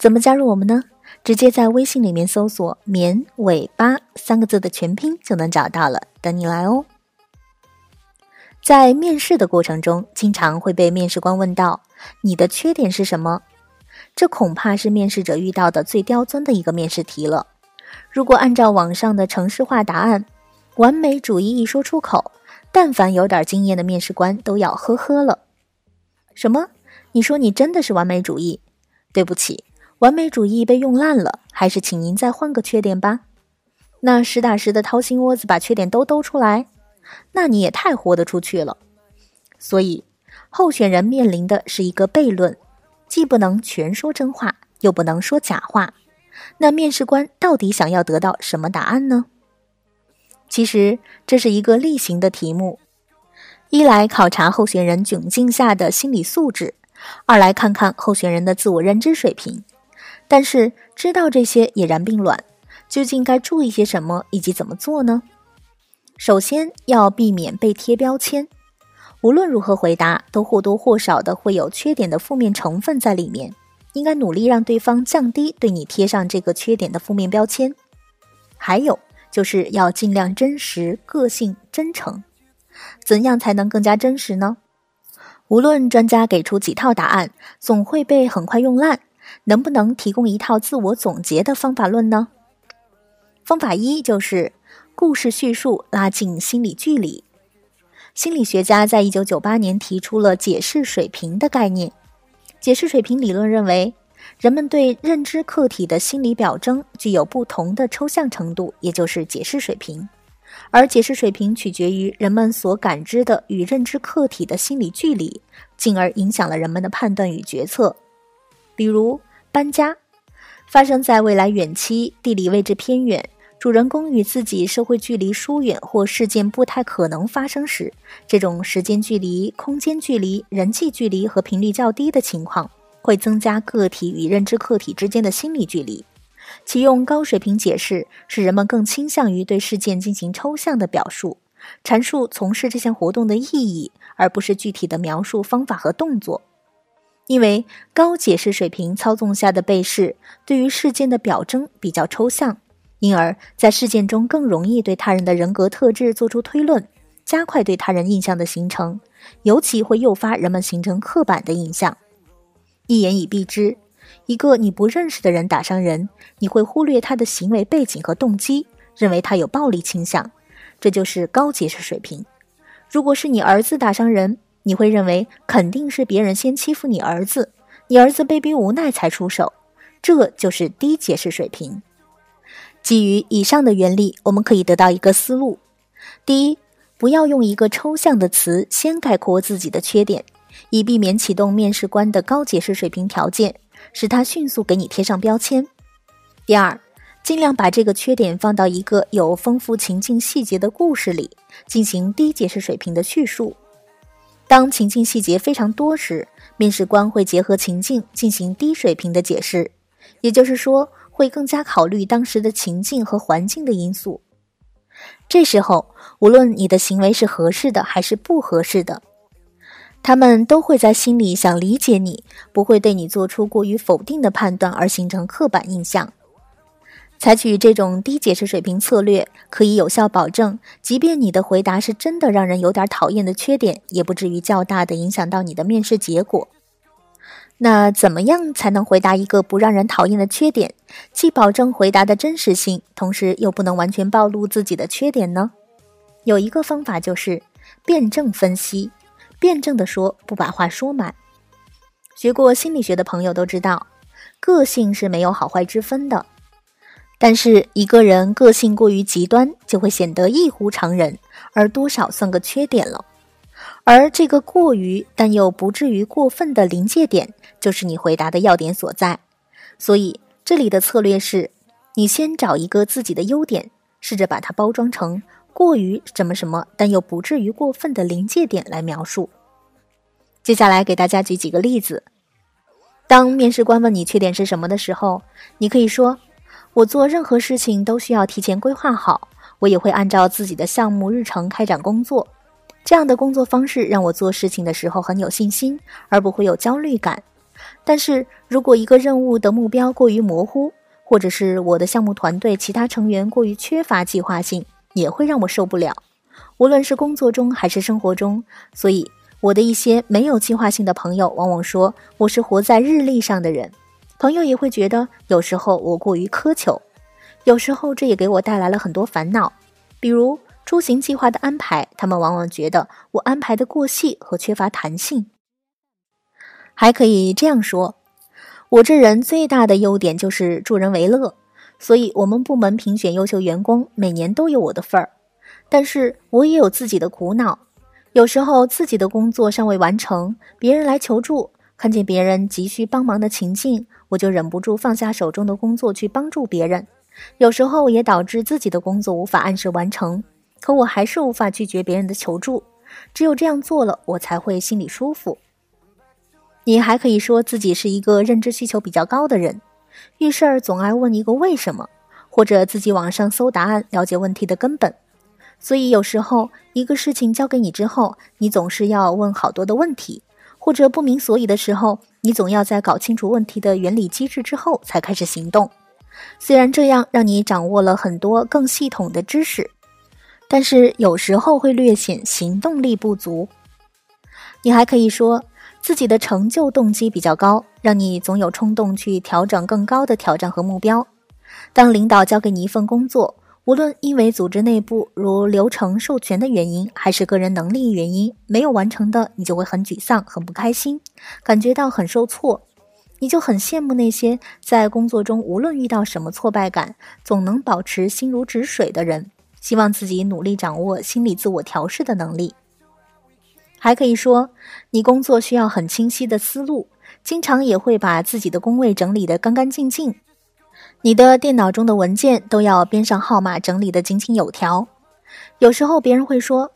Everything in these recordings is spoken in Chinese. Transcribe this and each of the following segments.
怎么加入我们呢？直接在微信里面搜索“绵尾巴”三个字的全拼就能找到了，等你来哦。在面试的过程中，经常会被面试官问到：“你的缺点是什么？”这恐怕是面试者遇到的最刁钻的一个面试题了。如果按照网上的程式化答案，完美主义一说出口，但凡有点经验的面试官都要呵呵了。什么？你说你真的是完美主义？对不起，完美主义被用烂了，还是请您再换个缺点吧。那实打实的掏心窝子把缺点都兜出来，那你也太豁得出去了。所以，候选人面临的是一个悖论，既不能全说真话，又不能说假话。那面试官到底想要得到什么答案呢？其实这是一个例行的题目，一来考察候选人窘境下的心理素质，二来看看候选人的自我认知水平。但是知道这些也然并卵，究竟该注意些什么以及怎么做呢？首先要避免被贴标签，无论如何回答都或多或少的会有缺点的负面成分在里面，应该努力让对方降低对你贴上这个缺点的负面标签。还有。就是要尽量真实、个性、真诚。怎样才能更加真实呢？无论专家给出几套答案，总会被很快用烂。能不能提供一套自我总结的方法论呢？方法一就是故事叙述拉近心理距离。心理学家在一九九八年提出了解释水平的概念。解释水平理论认为。人们对认知客体的心理表征具有不同的抽象程度，也就是解释水平，而解释水平取决于人们所感知的与认知客体的心理距离，进而影响了人们的判断与决策。比如搬家，发生在未来远期、地理位置偏远、主人公与自己社会距离疏远或事件不太可能发生时，这种时间距离、空间距离、人际距离和频率较低的情况。会增加个体与认知客体之间的心理距离。其用高水平解释，使人们更倾向于对事件进行抽象的表述，阐述从事这项活动的意义，而不是具体的描述方法和动作。因为高解释水平操纵下的被试，对于事件的表征比较抽象，因而，在事件中更容易对他人的人格特质做出推论，加快对他人印象的形成，尤其会诱发人们形成刻板的印象。一言以蔽之，一个你不认识的人打伤人，你会忽略他的行为背景和动机，认为他有暴力倾向，这就是高解释水平。如果是你儿子打伤人，你会认为肯定是别人先欺负你儿子，你儿子被逼无奈才出手，这就是低解释水平。基于以上的原理，我们可以得到一个思路：第一，不要用一个抽象的词先概括自己的缺点。以避免启动面试官的高解释水平条件，使他迅速给你贴上标签。第二，尽量把这个缺点放到一个有丰富情境细节的故事里，进行低解释水平的叙述。当情境细节非常多时，面试官会结合情境进行低水平的解释，也就是说，会更加考虑当时的情境和环境的因素。这时候，无论你的行为是合适的还是不合适的。他们都会在心里想理解你，不会对你做出过于否定的判断而形成刻板印象。采取这种低解释水平策略，可以有效保证，即便你的回答是真的让人有点讨厌的缺点，也不至于较大的影响到你的面试结果。那怎么样才能回答一个不让人讨厌的缺点，既保证回答的真实性，同时又不能完全暴露自己的缺点呢？有一个方法就是辩证分析。辩证的说，不把话说满。学过心理学的朋友都知道，个性是没有好坏之分的。但是一个人个性过于极端，就会显得异乎常人，而多少算个缺点了。而这个过于但又不至于过分的临界点，就是你回答的要点所在。所以这里的策略是，你先找一个自己的优点，试着把它包装成过于什么什么，但又不至于过分的临界点来描述。接下来给大家举几个例子。当面试官问你缺点是什么的时候，你可以说：“我做任何事情都需要提前规划好，我也会按照自己的项目日程开展工作。这样的工作方式让我做事情的时候很有信心，而不会有焦虑感。但是如果一个任务的目标过于模糊，或者是我的项目团队其他成员过于缺乏计划性，也会让我受不了。无论是工作中还是生活中，所以。”我的一些没有计划性的朋友往往说我是活在日历上的人，朋友也会觉得有时候我过于苛求，有时候这也给我带来了很多烦恼，比如出行计划的安排，他们往往觉得我安排的过细和缺乏弹性。还可以这样说，我这人最大的优点就是助人为乐，所以我们部门评选优秀员工每年都有我的份儿，但是我也有自己的苦恼。有时候自己的工作尚未完成，别人来求助，看见别人急需帮忙的情境，我就忍不住放下手中的工作去帮助别人。有时候也导致自己的工作无法按时完成，可我还是无法拒绝别人的求助。只有这样做了，我才会心里舒服。你还可以说自己是一个认知需求比较高的人，遇事儿总爱问一个为什么，或者自己网上搜答案，了解问题的根本。所以有时候一个事情交给你之后，你总是要问好多的问题，或者不明所以的时候，你总要在搞清楚问题的原理机制之后才开始行动。虽然这样让你掌握了很多更系统的知识，但是有时候会略显行动力不足。你还可以说自己的成就动机比较高，让你总有冲动去调整更高的挑战和目标。当领导交给你一份工作，无论因为组织内部如流程授权的原因，还是个人能力原因没有完成的，你就会很沮丧、很不开心，感觉到很受挫。你就很羡慕那些在工作中无论遇到什么挫败感，总能保持心如止水的人，希望自己努力掌握心理自我调试的能力。还可以说，你工作需要很清晰的思路，经常也会把自己的工位整理得干干净净。你的电脑中的文件都要编上号码，整理得井井有条。有时候别人会说：“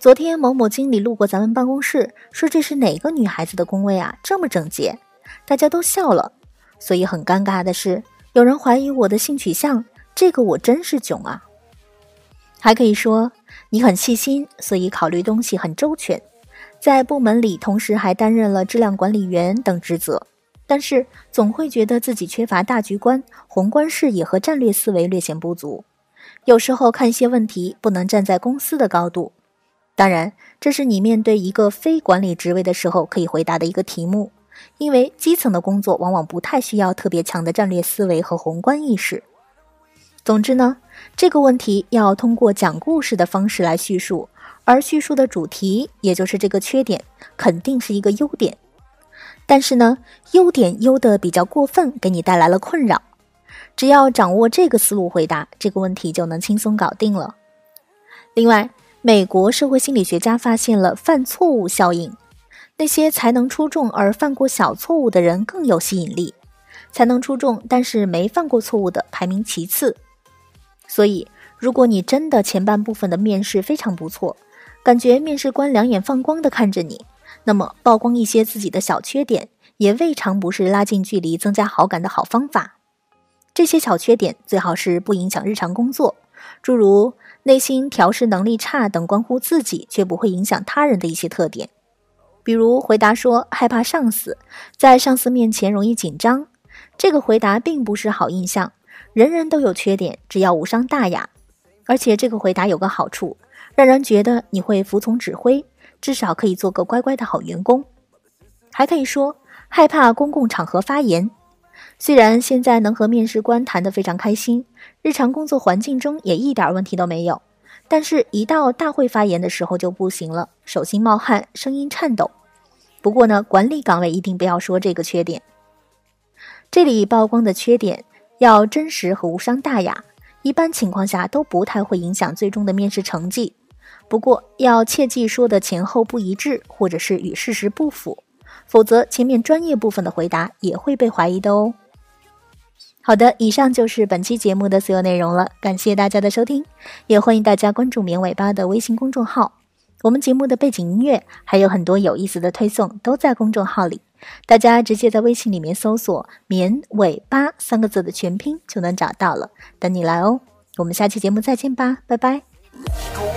昨天某某经理路过咱们办公室，说这是哪个女孩子的工位啊？这么整洁。”大家都笑了。所以很尴尬的是，有人怀疑我的性取向，这个我真是囧啊！还可以说你很细心，所以考虑东西很周全，在部门里同时还担任了质量管理员等职责。但是总会觉得自己缺乏大局观、宏观视野和战略思维略显不足，有时候看一些问题不能站在公司的高度。当然，这是你面对一个非管理职位的时候可以回答的一个题目，因为基层的工作往往不太需要特别强的战略思维和宏观意识。总之呢，这个问题要通过讲故事的方式来叙述，而叙述的主题也就是这个缺点，肯定是一个优点。但是呢，优点优的比较过分，给你带来了困扰。只要掌握这个思路回答这个问题，就能轻松搞定了。另外，美国社会心理学家发现了犯错误效应，那些才能出众而犯过小错误的人更有吸引力，才能出众但是没犯过错误的排名其次。所以，如果你真的前半部分的面试非常不错，感觉面试官两眼放光的看着你。那么，曝光一些自己的小缺点，也未尝不是拉近距离、增加好感的好方法。这些小缺点最好是不影响日常工作，诸如内心调试能力差等关乎自己却不会影响他人的一些特点。比如回答说害怕上司，在上司面前容易紧张，这个回答并不是好印象。人人都有缺点，只要无伤大雅。而且这个回答有个好处，让人觉得你会服从指挥。至少可以做个乖乖的好员工，还可以说害怕公共场合发言。虽然现在能和面试官谈得非常开心，日常工作环境中也一点问题都没有，但是，一到大会发言的时候就不行了，手心冒汗，声音颤抖。不过呢，管理岗位一定不要说这个缺点。这里曝光的缺点要真实和无伤大雅，一般情况下都不太会影响最终的面试成绩。不过要切记说的前后不一致，或者是与事实不符，否则前面专业部分的回答也会被怀疑的哦。好的，以上就是本期节目的所有内容了，感谢大家的收听，也欢迎大家关注绵尾巴的微信公众号。我们节目的背景音乐还有很多有意思的推送都在公众号里，大家直接在微信里面搜索“绵尾巴”三个字的全拼就能找到了，等你来哦。我们下期节目再见吧，拜拜。